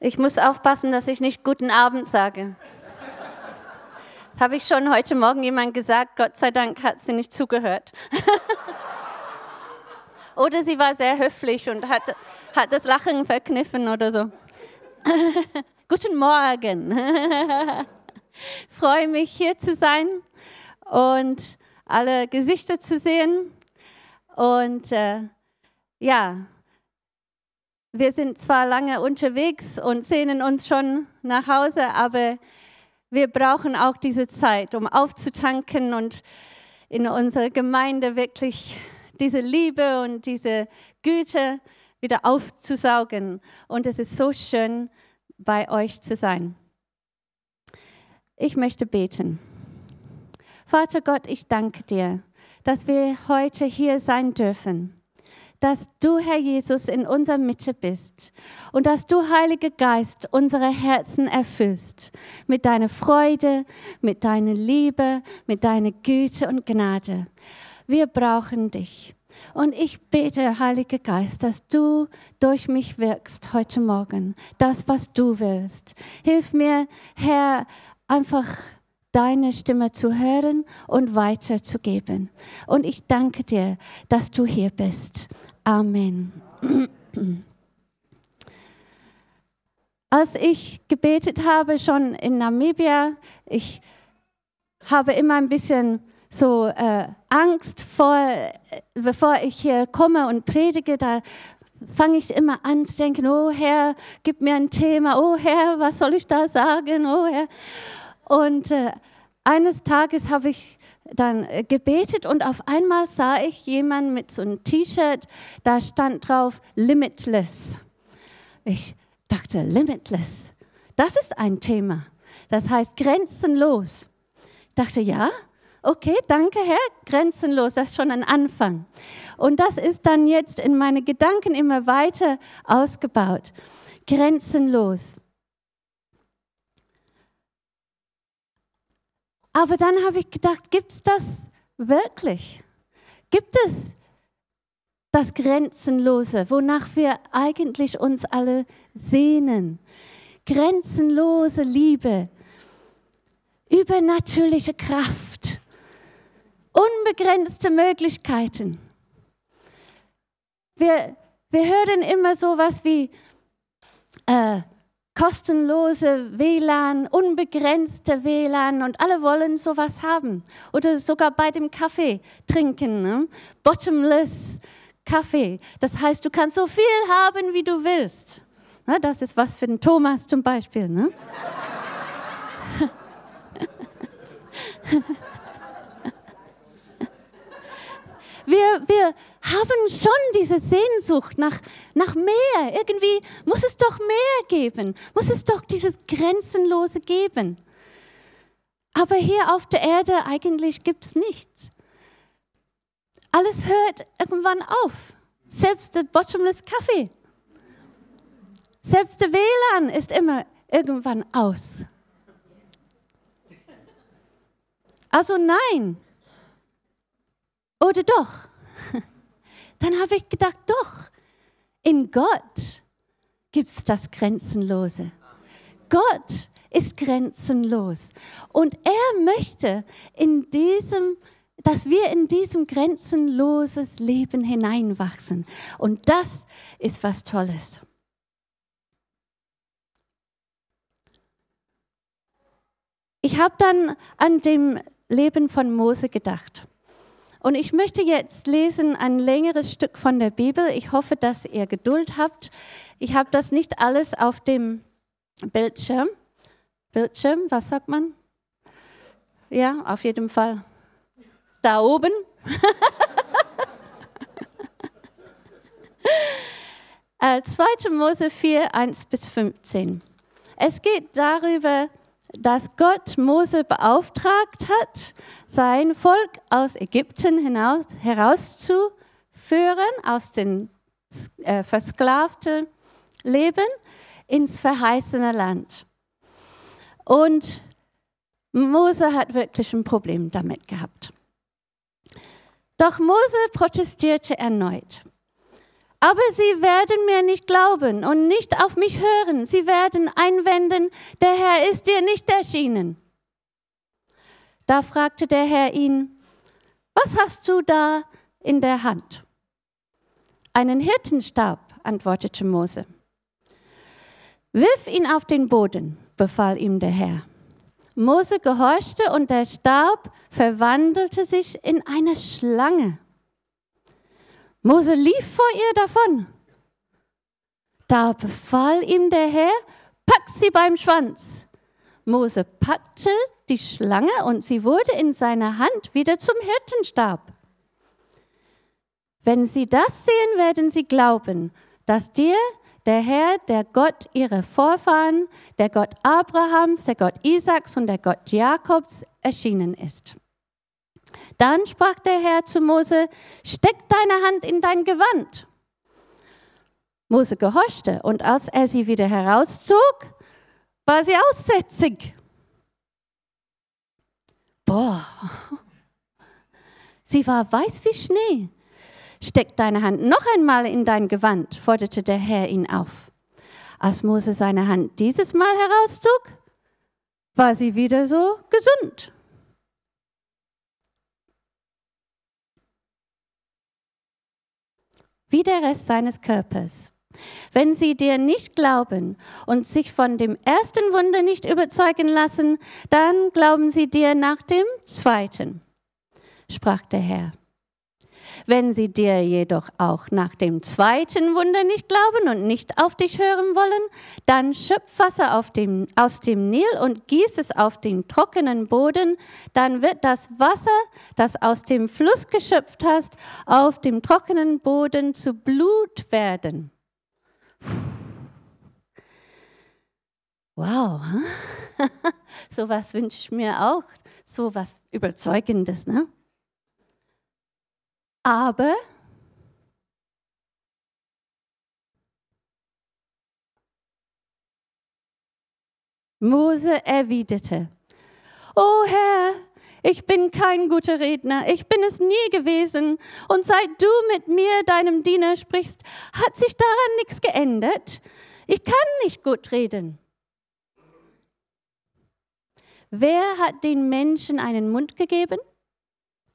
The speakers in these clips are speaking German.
Ich muss aufpassen, dass ich nicht guten Abend sage. Das habe ich schon heute Morgen jemand gesagt. Gott sei Dank hat sie nicht zugehört. oder sie war sehr höflich und hat, hat das Lachen verkniffen oder so. Guten Morgen. Freue mich hier zu sein und alle Gesichter zu sehen. Und äh, ja, wir sind zwar lange unterwegs und sehnen uns schon nach Hause, aber wir brauchen auch diese Zeit, um aufzutanken und in unserer Gemeinde wirklich diese Liebe und diese Güte wieder aufzusaugen. Und es ist so schön, bei euch zu sein. Ich möchte beten. Vater Gott, ich danke dir, dass wir heute hier sein dürfen dass du, Herr Jesus, in unserer Mitte bist und dass du, Heiliger Geist, unsere Herzen erfüllst mit deiner Freude, mit deiner Liebe, mit deiner Güte und Gnade. Wir brauchen dich. Und ich bete, Heiliger Geist, dass du durch mich wirkst heute Morgen, das, was du willst. Hilf mir, Herr, einfach deine Stimme zu hören und weiterzugeben. Und ich danke dir, dass du hier bist. Amen. Als ich gebetet habe, schon in Namibia, ich habe immer ein bisschen so äh, Angst vor, bevor ich hier komme und predige, da fange ich immer an zu denken, oh Herr, gib mir ein Thema, oh Herr, was soll ich da sagen, oh Herr. Und äh, eines Tages habe ich dann äh, gebetet und auf einmal sah ich jemanden mit so einem T-Shirt, da stand drauf Limitless. Ich dachte, Limitless, das ist ein Thema. Das heißt grenzenlos. Ich dachte, ja, okay, danke Herr, grenzenlos, das ist schon ein Anfang. Und das ist dann jetzt in meine Gedanken immer weiter ausgebaut. Grenzenlos. Aber dann habe ich gedacht, gibt es das wirklich? Gibt es das Grenzenlose, wonach wir eigentlich uns alle sehnen? Grenzenlose Liebe, übernatürliche Kraft, unbegrenzte Möglichkeiten. Wir, wir hören immer so was wie, äh, kostenlose WLAN, unbegrenzte WLAN und alle wollen sowas haben. Oder sogar bei dem Kaffee trinken, ne? bottomless Kaffee. Das heißt, du kannst so viel haben, wie du willst. Ne? Das ist was für den Thomas zum Beispiel. Ne? Wir, wir haben schon diese Sehnsucht nach, nach mehr. Irgendwie muss es doch mehr geben, muss es doch dieses Grenzenlose geben. Aber hier auf der Erde eigentlich gibt es nichts. Alles hört irgendwann auf. Selbst der Bottomless Kaffee. Selbst der WLAN ist immer irgendwann aus. Also nein, oder doch? Dann habe ich gedacht, doch, in Gott gibt es das Grenzenlose. Gott ist grenzenlos. Und er möchte in diesem, dass wir in diesem grenzenloses Leben hineinwachsen. Und das ist was Tolles. Ich habe dann an dem Leben von Mose gedacht. Und ich möchte jetzt lesen ein längeres Stück von der Bibel. Ich hoffe, dass ihr Geduld habt. Ich habe das nicht alles auf dem Bildschirm. Bildschirm, was sagt man? Ja, auf jeden Fall. Da oben. äh, 2. Mose 4, 1 bis 15. Es geht darüber, dass Gott Mose beauftragt hat, sein Volk aus Ägypten hinaus, herauszuführen, aus dem äh, versklavten Leben ins verheißene Land. Und Mose hat wirklich ein Problem damit gehabt. Doch Mose protestierte erneut. Aber sie werden mir nicht glauben und nicht auf mich hören. Sie werden einwenden, der Herr ist dir nicht erschienen. Da fragte der Herr ihn, was hast du da in der Hand? Einen Hirtenstab, antwortete Mose. Wirf ihn auf den Boden, befahl ihm der Herr. Mose gehorchte und der Stab verwandelte sich in eine Schlange. Mose lief vor ihr davon. Da befahl ihm der Herr, pack sie beim Schwanz. Mose packte die Schlange und sie wurde in seiner Hand wieder zum Hirtenstab. Wenn sie das sehen, werden sie glauben, dass dir der Herr, der Gott ihrer Vorfahren, der Gott Abrahams, der Gott Isaaks und der Gott Jakobs erschienen ist. Dann sprach der Herr zu Mose, steck deine Hand in dein Gewand. Mose gehorchte und als er sie wieder herauszog, war sie aussätzig. Boah, sie war weiß wie Schnee. Steck deine Hand noch einmal in dein Gewand, forderte der Herr ihn auf. Als Mose seine Hand dieses Mal herauszog, war sie wieder so gesund. Wie der Rest seines Körpers. Wenn sie dir nicht glauben und sich von dem ersten Wunder nicht überzeugen lassen, dann glauben sie dir nach dem zweiten, sprach der Herr. Wenn sie dir jedoch auch nach dem zweiten Wunder nicht glauben und nicht auf dich hören wollen, dann schöpf Wasser dem, aus dem Nil und gieß es auf den trockenen Boden, dann wird das Wasser, das aus dem Fluss geschöpft hast, auf dem trockenen Boden zu Blut werden. Wow, so was wünsche ich mir auch, so was Überzeugendes, ne? Aber Mose erwiderte, O Herr, ich bin kein guter Redner, ich bin es nie gewesen, und seit du mit mir, deinem Diener, sprichst, hat sich daran nichts geändert. Ich kann nicht gut reden. Wer hat den Menschen einen Mund gegeben?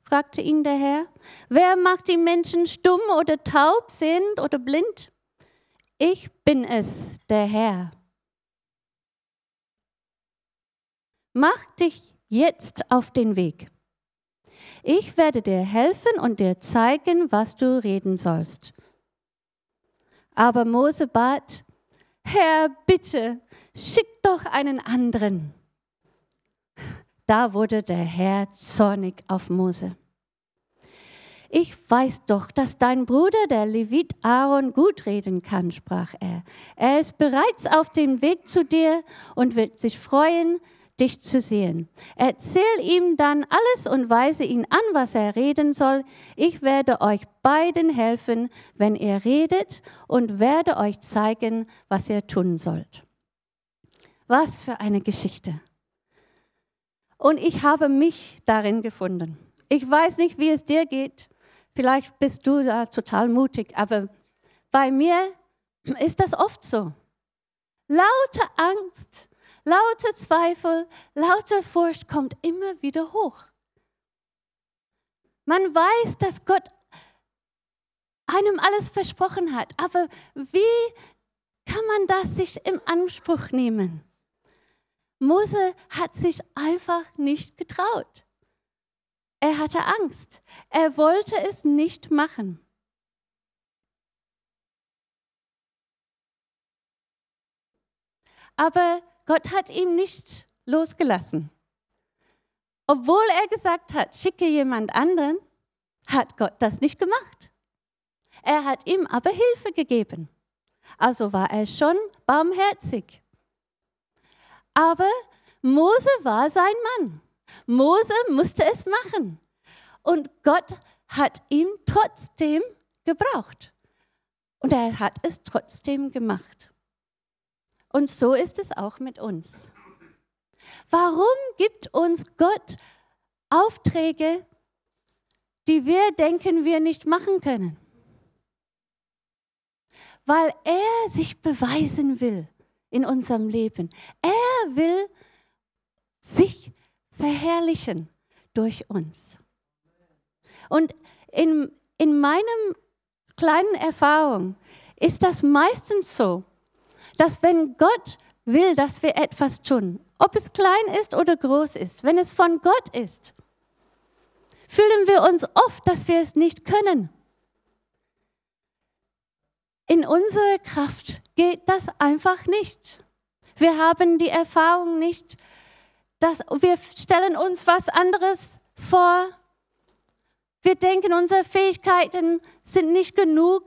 Fragte ihn der Herr. Wer macht die Menschen stumm oder taub, sehend oder blind? Ich bin es, der Herr. Mach dich jetzt auf den Weg. Ich werde dir helfen und dir zeigen, was du reden sollst. Aber Mose bat, Herr, bitte, schick doch einen anderen. Da wurde der Herr zornig auf Mose. Ich weiß doch, dass dein Bruder, der Levit Aaron, gut reden kann, sprach er. Er ist bereits auf dem Weg zu dir und wird sich freuen, dich zu sehen. Erzähl ihm dann alles und weise ihn an, was er reden soll. Ich werde euch beiden helfen, wenn ihr redet und werde euch zeigen, was ihr tun sollt. Was für eine Geschichte. Und ich habe mich darin gefunden. Ich weiß nicht, wie es dir geht. Vielleicht bist du da total mutig, aber bei mir ist das oft so. Laute Angst, laute Zweifel, laute Furcht kommt immer wieder hoch. Man weiß, dass Gott einem alles versprochen hat, aber wie kann man das sich im Anspruch nehmen? Mose hat sich einfach nicht getraut. Er hatte Angst. Er wollte es nicht machen. Aber Gott hat ihn nicht losgelassen. Obwohl er gesagt hat, schicke jemand anderen, hat Gott das nicht gemacht. Er hat ihm aber Hilfe gegeben. Also war er schon barmherzig. Aber Mose war sein Mann. Mose musste es machen. Und Gott hat ihn trotzdem gebraucht. Und er hat es trotzdem gemacht. Und so ist es auch mit uns. Warum gibt uns Gott Aufträge, die wir denken, wir nicht machen können? weil er sich beweisen will in unserem Leben. Er will sich verherrlichen durch uns. Und in, in meinem kleinen Erfahrung ist das meistens so, dass wenn Gott will, dass wir etwas tun, ob es klein ist oder groß ist, wenn es von Gott ist, fühlen wir uns oft, dass wir es nicht können. In unserer Kraft geht das einfach nicht. Wir haben die Erfahrung nicht, dass wir stellen uns was anderes vor. Wir denken, unsere Fähigkeiten sind nicht genug.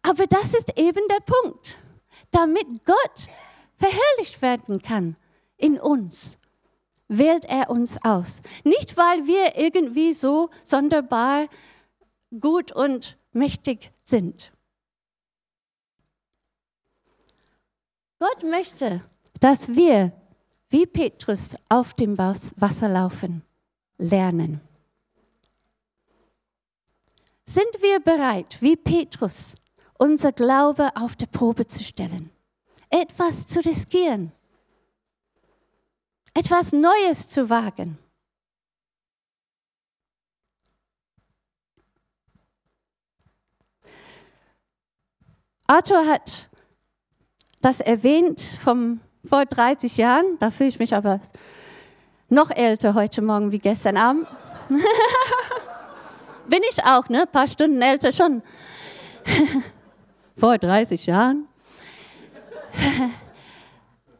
Aber das ist eben der Punkt, damit Gott verherrlicht werden kann in uns. Wählt er uns aus. Nicht, weil wir irgendwie so sonderbar gut und mächtig sind. Gott möchte, dass wir wie Petrus auf dem Wasser laufen, lernen. Sind wir bereit, wie Petrus, unser Glaube auf die Probe zu stellen, etwas zu riskieren, etwas Neues zu wagen? Arthur hat das erwähnt vom vor 30 Jahren. Da fühle ich mich aber noch älter heute Morgen wie gestern Abend. Bin ich auch, ne? Ein paar Stunden älter schon. vor 30 Jahren.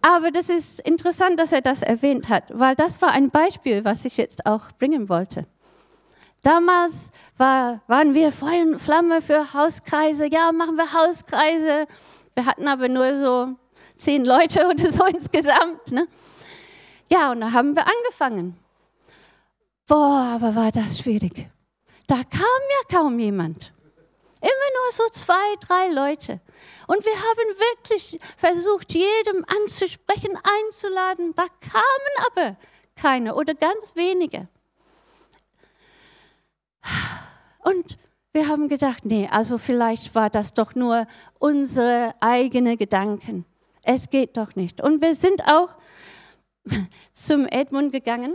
Aber das ist interessant, dass er das erwähnt hat, weil das war ein Beispiel, was ich jetzt auch bringen wollte. Damals war, waren wir Feuer und Flamme für Hauskreise. Ja, machen wir Hauskreise. Wir hatten aber nur so zehn Leute oder so insgesamt. Ne? Ja, und da haben wir angefangen. Boah, aber war das schwierig. Da kam ja kaum jemand. Immer nur so zwei, drei Leute. Und wir haben wirklich versucht, jedem anzusprechen, einzuladen. Da kamen aber keine oder ganz wenige. Und wir haben gedacht, nee, also vielleicht war das doch nur unsere eigene Gedanken. Es geht doch nicht. Und wir sind auch zum Edmund gegangen.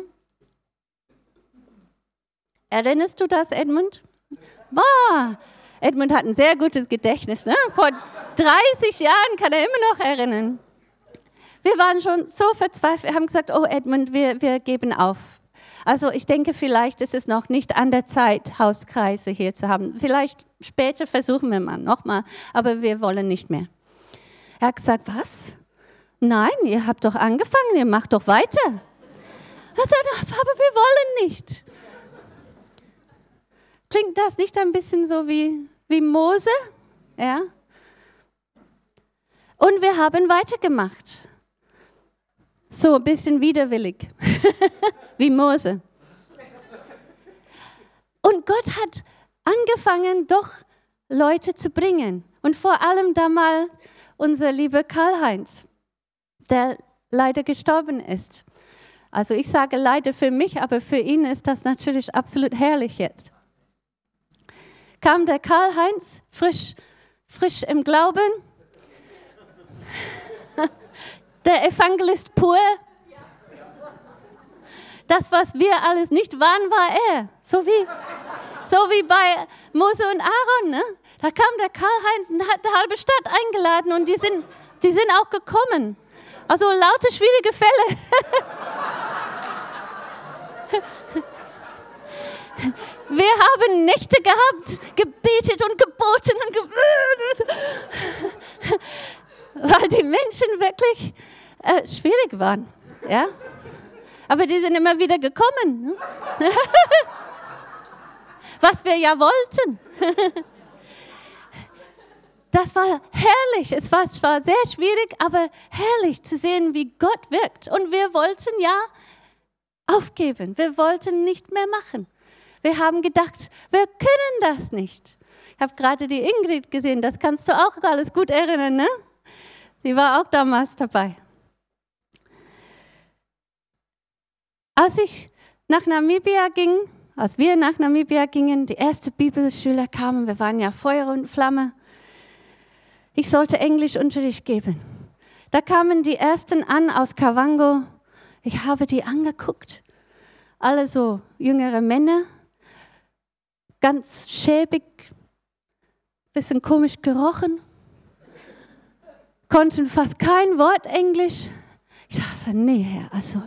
Erinnerst du das, Edmund? Boah, Edmund hat ein sehr gutes Gedächtnis. Ne? Vor 30 Jahren kann er immer noch erinnern. Wir waren schon so verzweifelt, wir haben gesagt, oh Edmund, wir, wir geben auf. Also ich denke, vielleicht ist es noch nicht an der Zeit, Hauskreise hier zu haben. Vielleicht später versuchen wir mal nochmal, aber wir wollen nicht mehr. Er hat gesagt, was? Nein, ihr habt doch angefangen, ihr macht doch weiter. Er sagt, aber wir wollen nicht. Klingt das nicht ein bisschen so wie, wie Mose? Ja. Und wir haben weitergemacht. So ein bisschen widerwillig, wie Mose. Und Gott hat angefangen, doch Leute zu bringen. Und vor allem damals unser lieber Karl-Heinz, der leider gestorben ist. Also ich sage leider für mich, aber für ihn ist das natürlich absolut herrlich jetzt. Kam der Karl-Heinz frisch, frisch im Glauben, der Evangelist pur. Das, was wir alles nicht waren, war er. So wie, so wie bei Mose und Aaron. Ne? Da kam der Karl-Heinz und hat die halbe Stadt eingeladen und die sind, die sind auch gekommen. Also laute, schwierige Fälle. Wir haben Nächte gehabt, gebetet und geboten und gebetet weil die Menschen wirklich äh, schwierig waren. Ja? Aber die sind immer wieder gekommen. Ne? Was wir ja wollten. Das war herrlich. Es war zwar sehr schwierig, aber herrlich zu sehen, wie Gott wirkt. Und wir wollten ja aufgeben. Wir wollten nicht mehr machen. Wir haben gedacht, wir können das nicht. Ich habe gerade die Ingrid gesehen, das kannst du auch alles gut erinnern, ne? Sie war auch damals dabei. Als ich nach Namibia ging, als wir nach Namibia gingen, die ersten Bibelschüler kamen, wir waren ja Feuer und Flamme. ich sollte Englischunterricht geben. Da kamen die ersten an aus Kavango. Ich habe die angeguckt. Alle so jüngere Männer, ganz schäbig, bisschen komisch gerochen, konnten fast kein Wort Englisch. Ich dachte, nee, Herr, also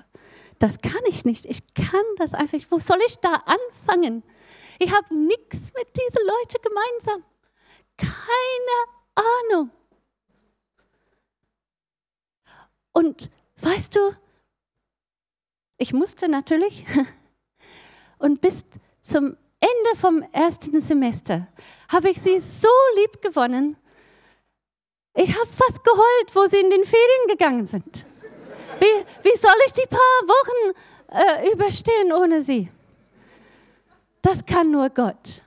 das kann ich nicht. Ich kann das einfach nicht. Wo soll ich da anfangen? Ich habe nichts mit diesen Leuten gemeinsam. Keine Ahnung. Und weißt du, ich musste natürlich. Und bis zum Ende vom ersten Semester habe ich sie so lieb gewonnen. Ich habe fast geheult, wo sie in den Ferien gegangen sind. Wie, wie soll ich die paar Wochen äh, überstehen ohne sie? Das kann nur Gott.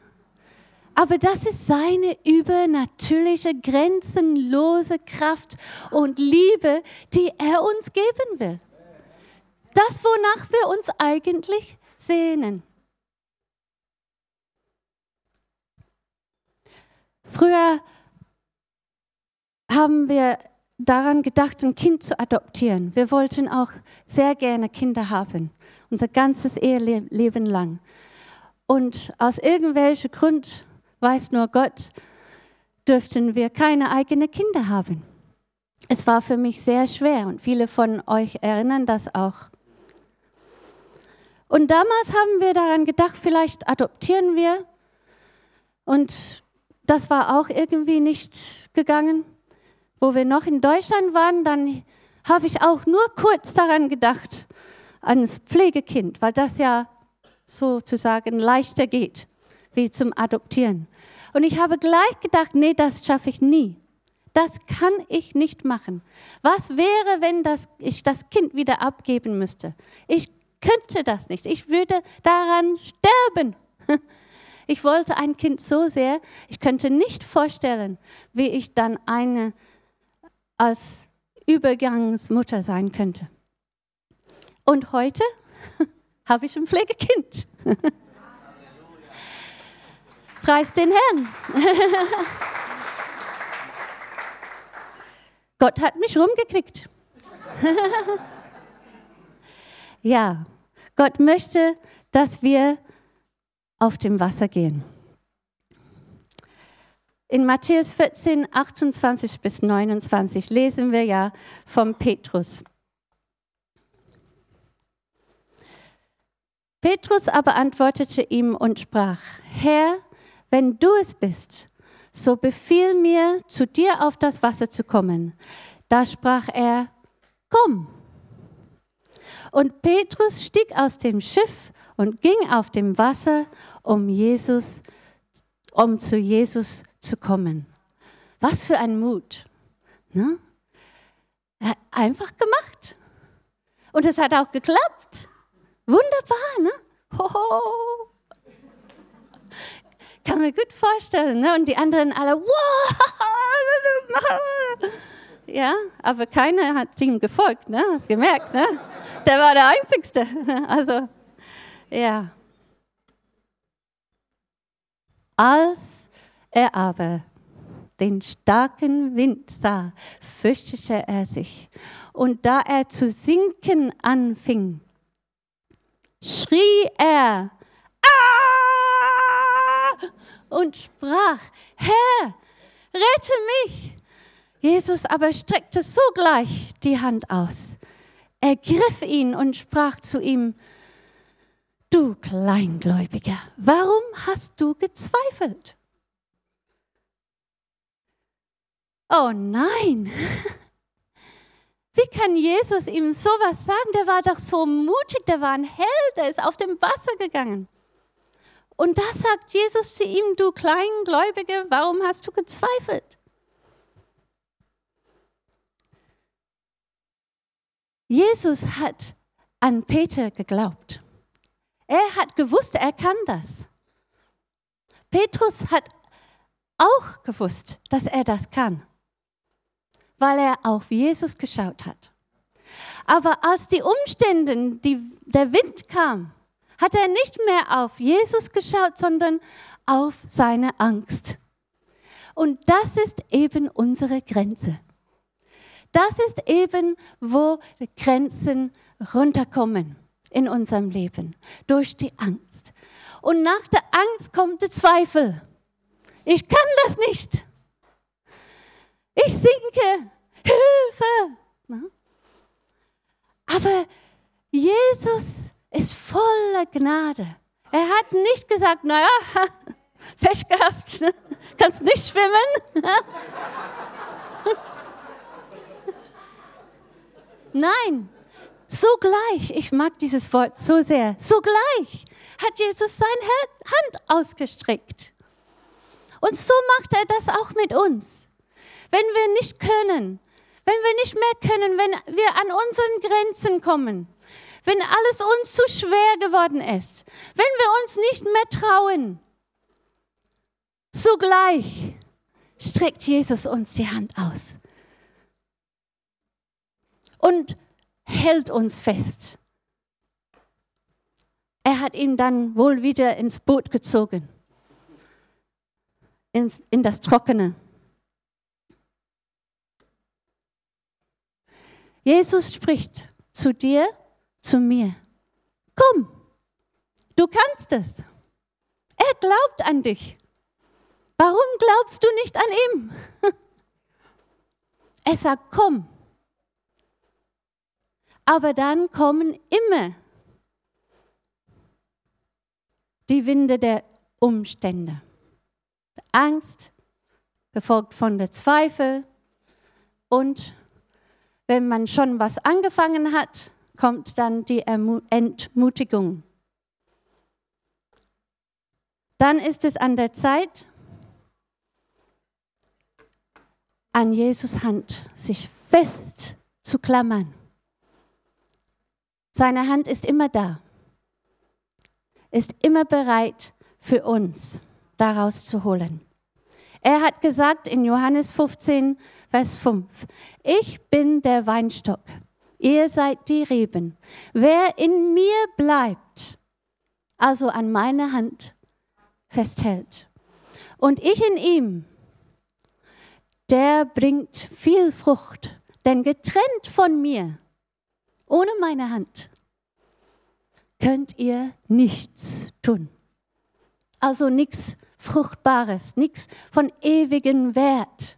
Aber das ist seine übernatürliche, grenzenlose Kraft und Liebe, die er uns geben will. Das, wonach wir uns eigentlich sehnen. Früher haben wir daran gedacht, ein Kind zu adoptieren. Wir wollten auch sehr gerne Kinder haben, unser ganzes Eheleben lang. Und aus irgendwelchem Grund, weiß nur Gott, dürften wir keine eigenen Kinder haben. Es war für mich sehr schwer und viele von euch erinnern das auch. Und damals haben wir daran gedacht, vielleicht adoptieren wir. Und das war auch irgendwie nicht gegangen. Wo wir noch in Deutschland waren, dann habe ich auch nur kurz daran gedacht, ans Pflegekind, weil das ja sozusagen leichter geht, wie zum Adoptieren. Und ich habe gleich gedacht, nee, das schaffe ich nie. Das kann ich nicht machen. Was wäre, wenn das, ich das Kind wieder abgeben müsste? Ich könnte das nicht. Ich würde daran sterben. Ich wollte ein Kind so sehr, ich könnte nicht vorstellen, wie ich dann eine als Übergangsmutter sein könnte. Und heute habe ich ein Pflegekind. Preis den Herrn. Gott hat mich rumgekriegt. ja, Gott möchte, dass wir auf dem Wasser gehen. In Matthäus 14, 28 bis 29 lesen wir ja vom Petrus. Petrus aber antwortete ihm und sprach, Herr, wenn du es bist, so befiehl mir, zu dir auf das Wasser zu kommen. Da sprach er, komm. Und Petrus stieg aus dem Schiff und ging auf dem Wasser, um Jesus, um zu Jesus zu kommen. Was für ein Mut. Ne? Einfach gemacht. Und es hat auch geklappt. Wunderbar, ne? Hoho. Kann mir gut vorstellen, ne? Und die anderen alle, wow! Ja, aber keiner hat ihm gefolgt, ne? Hast gemerkt, ne? Der war der Einzigste. Also, ja. Als er aber den starken Wind sah, fürchtete er sich. Und da er zu sinken anfing, schrie er ah! und sprach, Herr, rette mich. Jesus aber streckte sogleich die Hand aus, ergriff ihn und sprach zu ihm, Du Kleingläubiger, warum hast du gezweifelt? Oh nein! Wie kann Jesus ihm sowas sagen? Der war doch so mutig, der war ein Held, der ist auf dem Wasser gegangen. Und da sagt Jesus zu ihm, du Kleingläubige, warum hast du gezweifelt? Jesus hat an Peter geglaubt. Er hat gewusst, er kann das. Petrus hat auch gewusst, dass er das kann, weil er auf Jesus geschaut hat. Aber als die Umstände, die, der Wind kam, hat er nicht mehr auf Jesus geschaut, sondern auf seine Angst. Und das ist eben unsere Grenze. Das ist eben, wo Grenzen runterkommen in unserem Leben, durch die Angst. Und nach der Angst kommt der Zweifel. Ich kann das nicht. Ich sinke. Hilfe. Aber Jesus ist voller Gnade. Er hat nicht gesagt, naja, Pech gehabt, kannst nicht schwimmen. Nein, sogleich, ich mag dieses Wort so sehr, sogleich hat Jesus seine Hand ausgestreckt. Und so macht er das auch mit uns. Wenn wir nicht können, wenn wir nicht mehr können, wenn wir an unseren Grenzen kommen, wenn alles uns zu schwer geworden ist, wenn wir uns nicht mehr trauen, sogleich streckt Jesus uns die Hand aus und hält uns fest. Er hat ihn dann wohl wieder ins Boot gezogen, ins, in das Trockene. Jesus spricht zu dir, zu mir. Komm, du kannst es. Er glaubt an dich. Warum glaubst du nicht an ihm? Er sagt, komm. Aber dann kommen immer die Winde der Umstände. Angst, gefolgt von der Zweifel und wenn man schon was angefangen hat, kommt dann die Entmutigung. Dann ist es an der Zeit, an Jesus Hand sich fest zu klammern. Seine Hand ist immer da, ist immer bereit für uns, daraus zu holen. Er hat gesagt in Johannes 15, Vers 5, ich bin der Weinstock, ihr seid die Reben. Wer in mir bleibt, also an meiner Hand festhält, und ich in ihm, der bringt viel Frucht, denn getrennt von mir, ohne meine Hand, könnt ihr nichts tun. Also nichts Fruchtbares, nichts von ewigem Wert,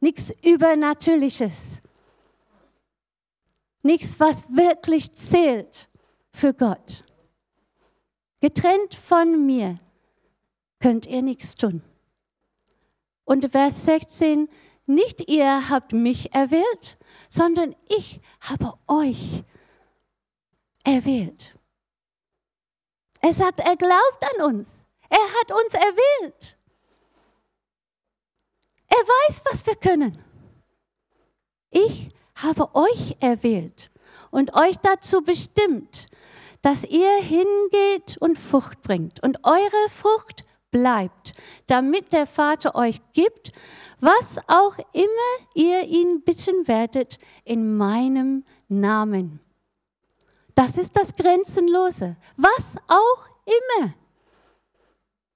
nichts Übernatürliches, nichts, was wirklich zählt für Gott. Getrennt von mir könnt ihr nichts tun. Und Vers 16, nicht ihr habt mich erwählt, sondern ich habe euch erwählt. Er sagt, er glaubt an uns. Er hat uns erwählt. Er weiß, was wir können. Ich habe euch erwählt und euch dazu bestimmt, dass ihr hingeht und Frucht bringt und eure Frucht bleibt, damit der Vater euch gibt, was auch immer ihr ihn bitten werdet in meinem Namen. Das ist das Grenzenlose. Was auch immer.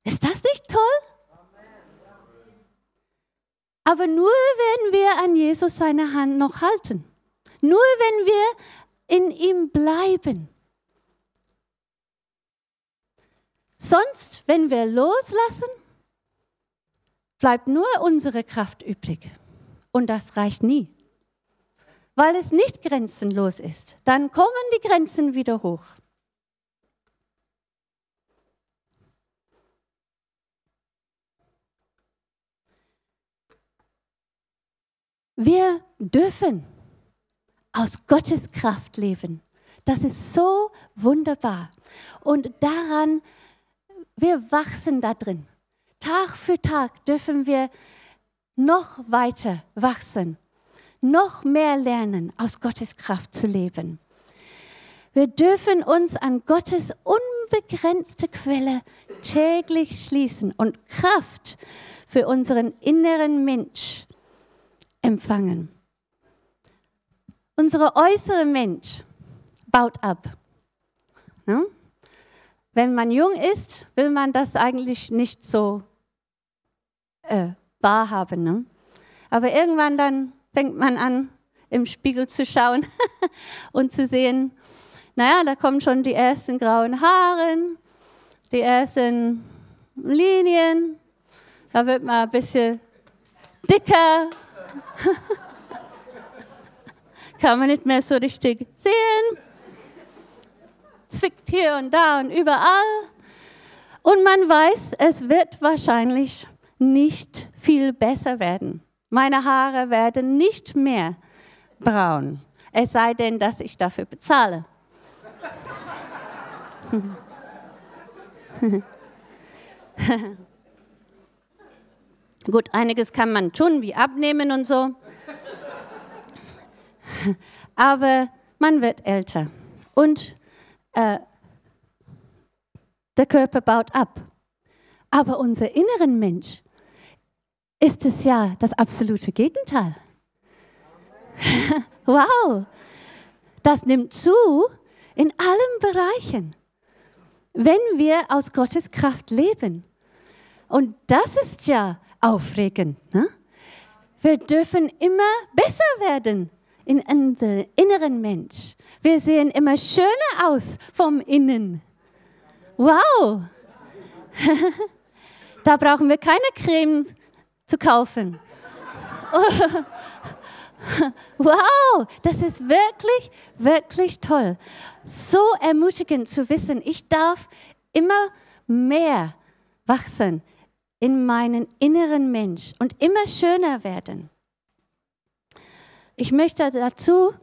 Ist das nicht toll? Aber nur wenn wir an Jesus seine Hand noch halten, nur wenn wir in ihm bleiben. Sonst, wenn wir loslassen, bleibt nur unsere Kraft übrig. Und das reicht nie, weil es nicht grenzenlos ist. Dann kommen die Grenzen wieder hoch. Wir dürfen aus Gottes Kraft leben. Das ist so wunderbar. Und daran, wir wachsen da drin. Tag für Tag dürfen wir noch weiter wachsen, noch mehr lernen, aus Gottes Kraft zu leben. Wir dürfen uns an Gottes unbegrenzte Quelle täglich schließen und Kraft für unseren inneren Mensch empfangen. Unsere äußere Mensch baut ab. Ne? Wenn man jung ist, will man das eigentlich nicht so äh, bar haben. Ne? Aber irgendwann dann fängt man an, im Spiegel zu schauen und zu sehen, naja, da kommen schon die ersten grauen Haare, die ersten Linien, da wird man ein bisschen dicker, kann man nicht mehr so richtig sehen, zwickt hier und da und überall. Und man weiß, es wird wahrscheinlich nicht viel besser werden. Meine Haare werden nicht mehr braun, es sei denn, dass ich dafür bezahle. Gut, einiges kann man tun, wie abnehmen und so. Aber man wird älter und äh, der Körper baut ab. Aber unser inneren Mensch ist es ja das absolute Gegenteil. wow, das nimmt zu in allen Bereichen, wenn wir aus Gottes Kraft leben. Und das ist ja aufregend. Ne? Wir dürfen immer besser werden in unserem inneren Mensch. Wir sehen immer schöner aus vom Innen. Wow! da brauchen wir keine Creme zu kaufen. wow, das ist wirklich, wirklich toll. So ermutigend zu wissen, ich darf immer mehr wachsen in meinen inneren Mensch und immer schöner werden. Ich möchte dazu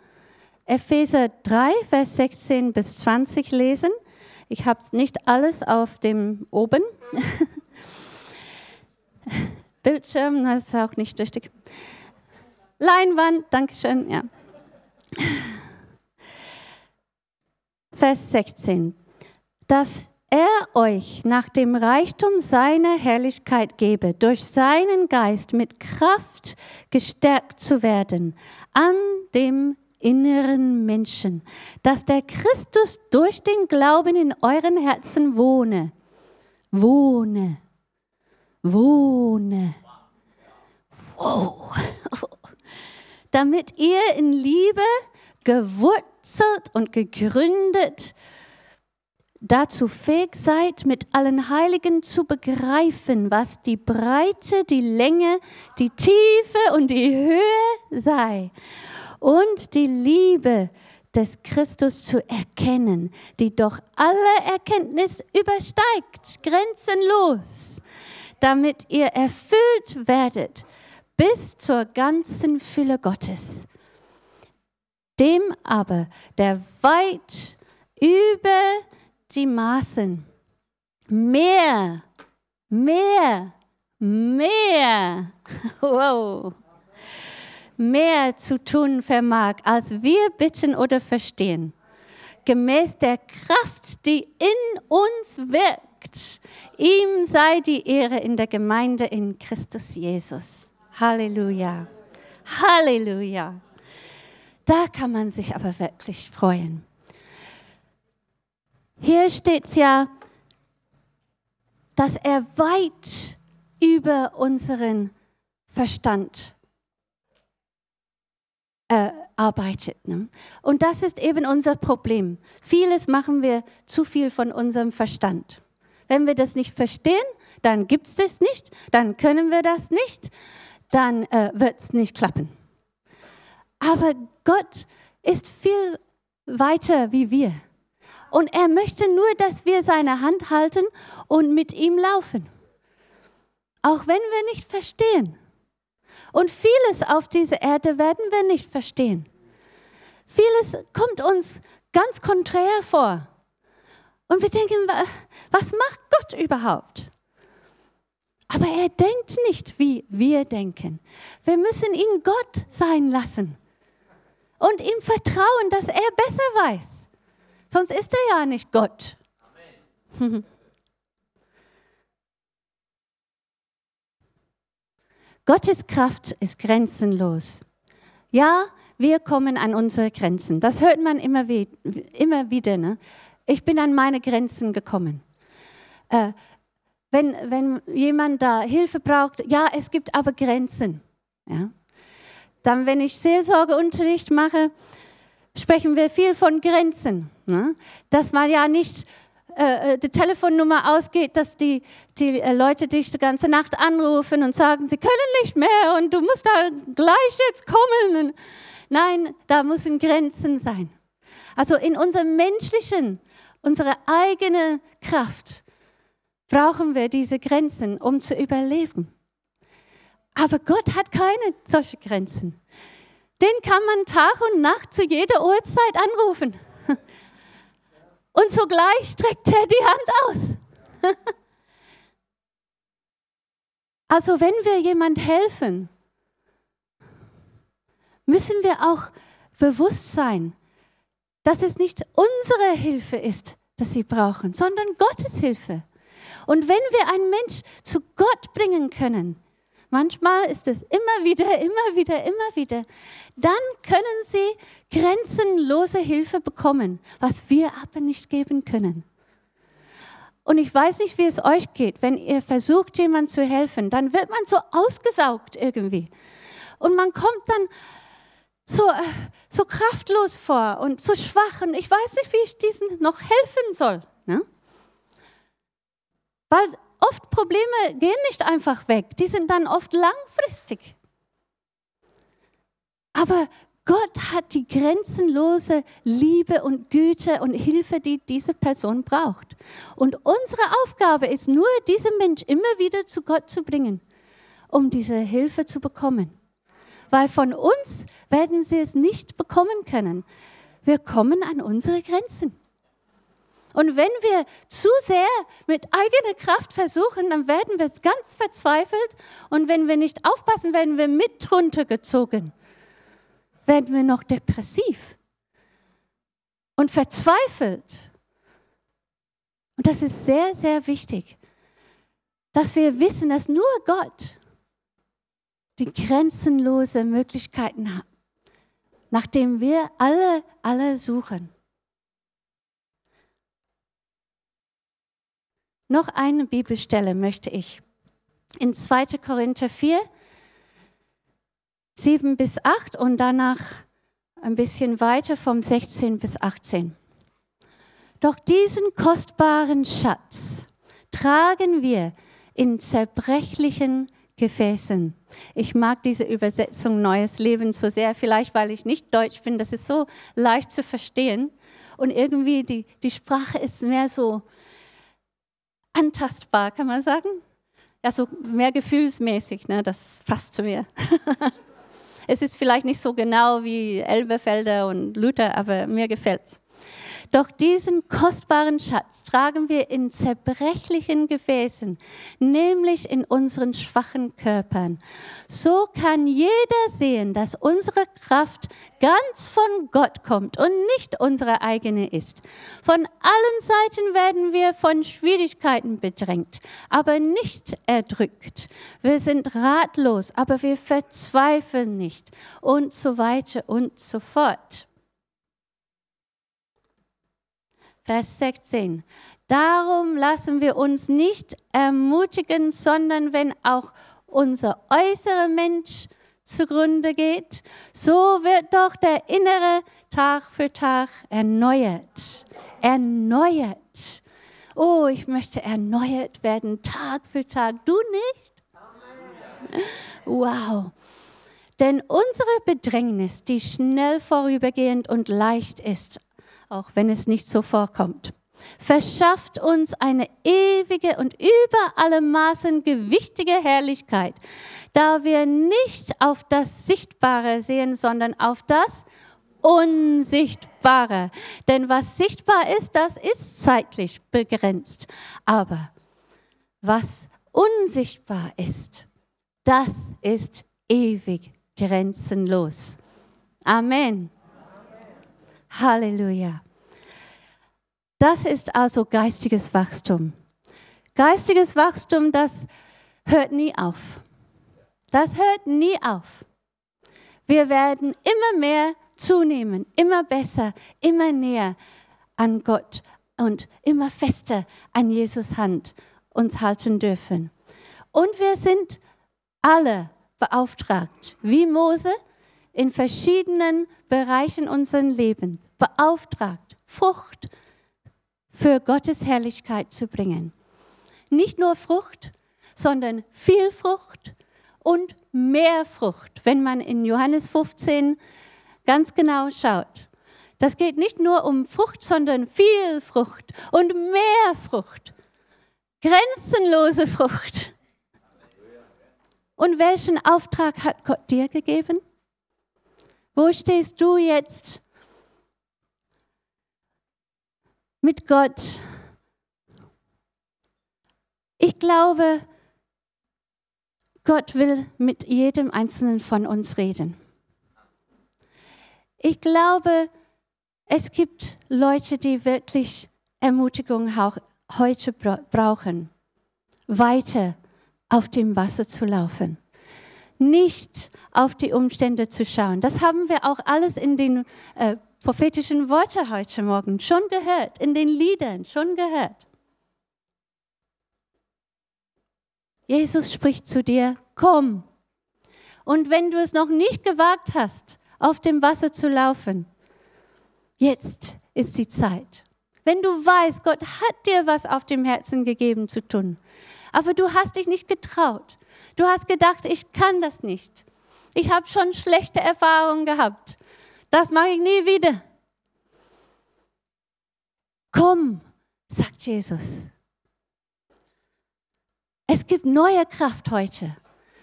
Epheser 3, Vers 16 bis 20 lesen. Ich habe nicht alles auf dem oben. Bildschirm, das ist auch nicht richtig. Leinwand, Dankeschön, ja. Vers 16. Dass er euch nach dem Reichtum seiner Herrlichkeit gebe, durch seinen Geist mit Kraft gestärkt zu werden an dem inneren Menschen, dass der Christus durch den Glauben in euren Herzen wohne. Wohne. Wohne. Wow. Damit ihr in Liebe gewurzelt und gegründet dazu fähig seid, mit allen Heiligen zu begreifen, was die Breite, die Länge, die Tiefe und die Höhe sei und die Liebe des Christus zu erkennen, die doch alle Erkenntnis übersteigt, grenzenlos, damit ihr erfüllt werdet bis zur ganzen Fülle Gottes. Dem aber, der weit über die Maßen mehr, mehr, mehr, wow, mehr zu tun vermag, als wir bitten oder verstehen, gemäß der Kraft, die in uns wirkt. Ihm sei die Ehre in der Gemeinde in Christus Jesus. Halleluja. Halleluja. Da kann man sich aber wirklich freuen. Hier steht es ja, dass er weit über unseren Verstand äh, arbeitet. Ne? Und das ist eben unser Problem. Vieles machen wir zu viel von unserem Verstand. Wenn wir das nicht verstehen, dann gibt es das nicht, dann können wir das nicht, dann äh, wird es nicht klappen. Aber Gott ist viel weiter wie wir. Und er möchte nur, dass wir seine Hand halten und mit ihm laufen. Auch wenn wir nicht verstehen. Und vieles auf dieser Erde werden wir nicht verstehen. Vieles kommt uns ganz konträr vor. Und wir denken, was macht Gott überhaupt? Aber er denkt nicht, wie wir denken. Wir müssen ihn Gott sein lassen und ihm vertrauen, dass er besser weiß. Sonst ist er ja nicht Gott. Gottes Kraft ist grenzenlos. Ja, wir kommen an unsere Grenzen. Das hört man immer, wie, immer wieder. Ne? Ich bin an meine Grenzen gekommen. Äh, wenn, wenn jemand da Hilfe braucht, ja, es gibt aber Grenzen. Ja. Dann, wenn ich Seelsorgeunterricht mache, sprechen wir viel von Grenzen. Ne? Dass man ja nicht äh, äh, die Telefonnummer ausgeht, dass die, die äh, Leute dich die ganze Nacht anrufen und sagen, sie können nicht mehr und du musst da gleich jetzt kommen. Nein, da müssen Grenzen sein. Also in unserem menschlichen, unsere eigene Kraft brauchen wir diese Grenzen, um zu überleben. Aber Gott hat keine solche Grenzen. Den kann man Tag und Nacht zu jeder Uhrzeit anrufen. Und sogleich streckt er die Hand aus. Also wenn wir jemand helfen, müssen wir auch bewusst sein, dass es nicht unsere Hilfe ist, dass sie brauchen, sondern Gottes Hilfe. Und wenn wir einen Mensch zu Gott bringen können, manchmal ist es immer wieder, immer wieder, immer wieder, dann können sie grenzenlose Hilfe bekommen, was wir aber nicht geben können. Und ich weiß nicht, wie es euch geht, wenn ihr versucht, jemandem zu helfen, dann wird man so ausgesaugt irgendwie. Und man kommt dann so, äh, so kraftlos vor und so schwach und ich weiß nicht, wie ich diesen noch helfen soll. Ne? Weil oft Probleme gehen nicht einfach weg, die sind dann oft langfristig. Aber Gott hat die grenzenlose Liebe und Güte und Hilfe, die diese Person braucht. Und unsere Aufgabe ist nur, diesen Mensch immer wieder zu Gott zu bringen, um diese Hilfe zu bekommen. Weil von uns werden sie es nicht bekommen können. Wir kommen an unsere Grenzen. Und wenn wir zu sehr mit eigener Kraft versuchen, dann werden wir ganz verzweifelt. Und wenn wir nicht aufpassen, werden wir mit runtergezogen werden wir noch depressiv und verzweifelt. Und das ist sehr, sehr wichtig, dass wir wissen, dass nur Gott die grenzenlose Möglichkeiten hat, nachdem wir alle, alle suchen. Noch eine Bibelstelle möchte ich. In 2. Korinther 4, 7 bis 8 und danach ein bisschen weiter vom 16 bis 18. Doch diesen kostbaren Schatz tragen wir in zerbrechlichen Gefäßen. Ich mag diese Übersetzung Neues Leben so sehr, vielleicht weil ich nicht Deutsch bin, das ist so leicht zu verstehen. Und irgendwie die, die Sprache ist mehr so antastbar, kann man sagen. Ja, so mehr gefühlsmäßig, ne? das passt zu mir. Es ist vielleicht nicht so genau wie Elberfelder und Luther, aber mir gefällt's. Doch diesen kostbaren Schatz tragen wir in zerbrechlichen Gefäßen, nämlich in unseren schwachen Körpern. So kann jeder sehen, dass unsere Kraft ganz von Gott kommt und nicht unsere eigene ist. Von allen Seiten werden wir von Schwierigkeiten bedrängt, aber nicht erdrückt. Wir sind ratlos, aber wir verzweifeln nicht und so weiter und so fort. Vers 16. Darum lassen wir uns nicht ermutigen, sondern wenn auch unser äußerer Mensch zugrunde geht, so wird doch der innere Tag für Tag erneuert. Erneuert. Oh, ich möchte erneuert werden, Tag für Tag. Du nicht? Wow. Denn unsere Bedrängnis, die schnell vorübergehend und leicht ist, auch wenn es nicht so vorkommt, verschafft uns eine ewige und über alle Maßen gewichtige Herrlichkeit, da wir nicht auf das Sichtbare sehen, sondern auf das Unsichtbare. Denn was sichtbar ist, das ist zeitlich begrenzt. Aber was unsichtbar ist, das ist ewig grenzenlos. Amen. Halleluja. Das ist also geistiges Wachstum. Geistiges Wachstum, das hört nie auf. Das hört nie auf. Wir werden immer mehr zunehmen, immer besser, immer näher an Gott und immer fester an Jesus Hand uns halten dürfen. Und wir sind alle beauftragt, wie Mose, in verschiedenen Bereichen unseres Lebens beauftragt, Frucht für Gottes Herrlichkeit zu bringen. Nicht nur Frucht, sondern viel Frucht und mehr Frucht, wenn man in Johannes 15 ganz genau schaut. Das geht nicht nur um Frucht, sondern viel Frucht und mehr Frucht. Grenzenlose Frucht. Und welchen Auftrag hat Gott dir gegeben? Wo stehst du jetzt mit Gott? Ich glaube, Gott will mit jedem Einzelnen von uns reden. Ich glaube, es gibt Leute, die wirklich Ermutigung heute brauchen, weiter auf dem Wasser zu laufen, nicht auf die Umstände zu schauen. Das haben wir auch alles in den äh, prophetischen Worten heute Morgen schon gehört, in den Liedern schon gehört. Jesus spricht zu dir, komm. Und wenn du es noch nicht gewagt hast, auf dem Wasser zu laufen, jetzt ist die Zeit. Wenn du weißt, Gott hat dir was auf dem Herzen gegeben zu tun, aber du hast dich nicht getraut. Du hast gedacht, ich kann das nicht. Ich habe schon schlechte Erfahrungen gehabt. Das mache ich nie wieder. Komm, sagt Jesus. Es gibt neue Kraft heute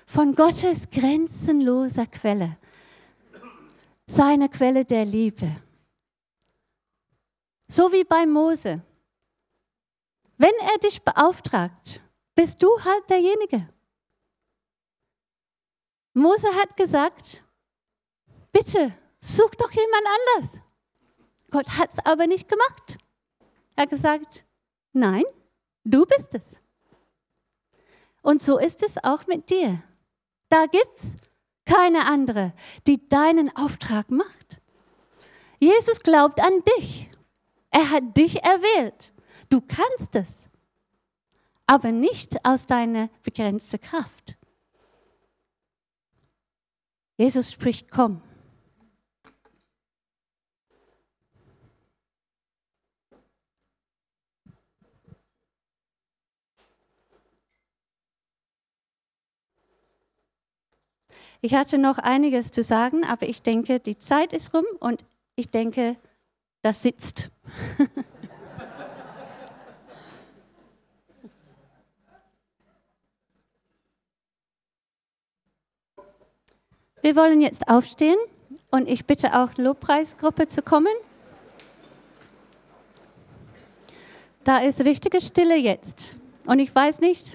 von Gottes grenzenloser Quelle, seine Quelle der Liebe. So wie bei Mose. Wenn er dich beauftragt, bist du halt derjenige. Mose hat gesagt, bitte, such doch jemand anders. Gott hat es aber nicht gemacht. Er hat gesagt, nein, du bist es. Und so ist es auch mit dir. Da gibt es keine andere, die deinen Auftrag macht. Jesus glaubt an dich. Er hat dich erwählt. Du kannst es aber nicht aus deiner begrenzten Kraft. Jesus spricht, komm. Ich hatte noch einiges zu sagen, aber ich denke, die Zeit ist rum und ich denke, das sitzt. Wir wollen jetzt aufstehen und ich bitte auch Lobpreisgruppe zu kommen. Da ist richtige Stille jetzt. Und ich weiß nicht,